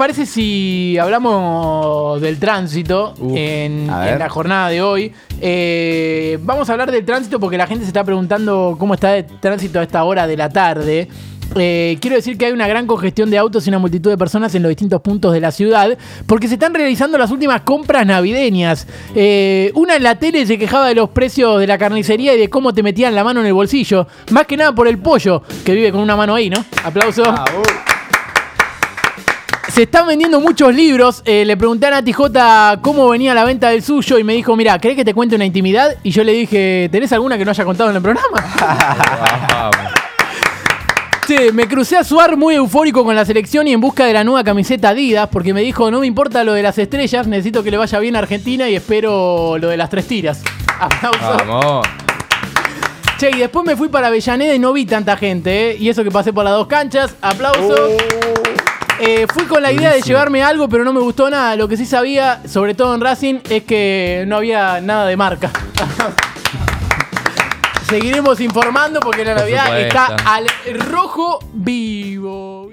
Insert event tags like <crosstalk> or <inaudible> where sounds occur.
parece si hablamos del tránsito Uf, en, la jornada de hoy? Eh, vamos a hablar del tránsito porque la gente se está preguntando cómo está el tránsito a esta hora de la tarde. Eh, quiero decir que hay una gran congestión de autos y una multitud de personas en los distintos puntos de la ciudad porque se están realizando las últimas compras navideñas. Eh, una en la tele se quejaba de los precios de la carnicería y de cómo te metían la mano en el bolsillo. Más que nada por el pollo, que vive con una mano ahí, ¿no? Aplauso. Se están vendiendo muchos libros. Eh, le pregunté a Nati J cómo venía la venta del suyo y me dijo, mira, ¿querés que te cuente una intimidad? Y yo le dije, ¿tenés alguna que no haya contado en el programa? <laughs> Sí, me crucé a Suar muy eufórico con la selección y en busca de la nueva camiseta Adidas, porque me dijo, no me importa lo de las estrellas, necesito que le vaya bien a Argentina y espero lo de las tres tiras. <laughs> Aplausos. Vamos. Che, y después me fui para Avellaneda y no vi tanta gente, ¿eh? Y eso que pasé por las dos canchas. Aplausos. Eh, fui con la idea de llevarme algo, pero no me gustó nada. Lo que sí sabía, sobre todo en Racing, es que no había nada de marca. <laughs> Seguiremos informando porque la Por Navidad supuesto. está al rojo vivo.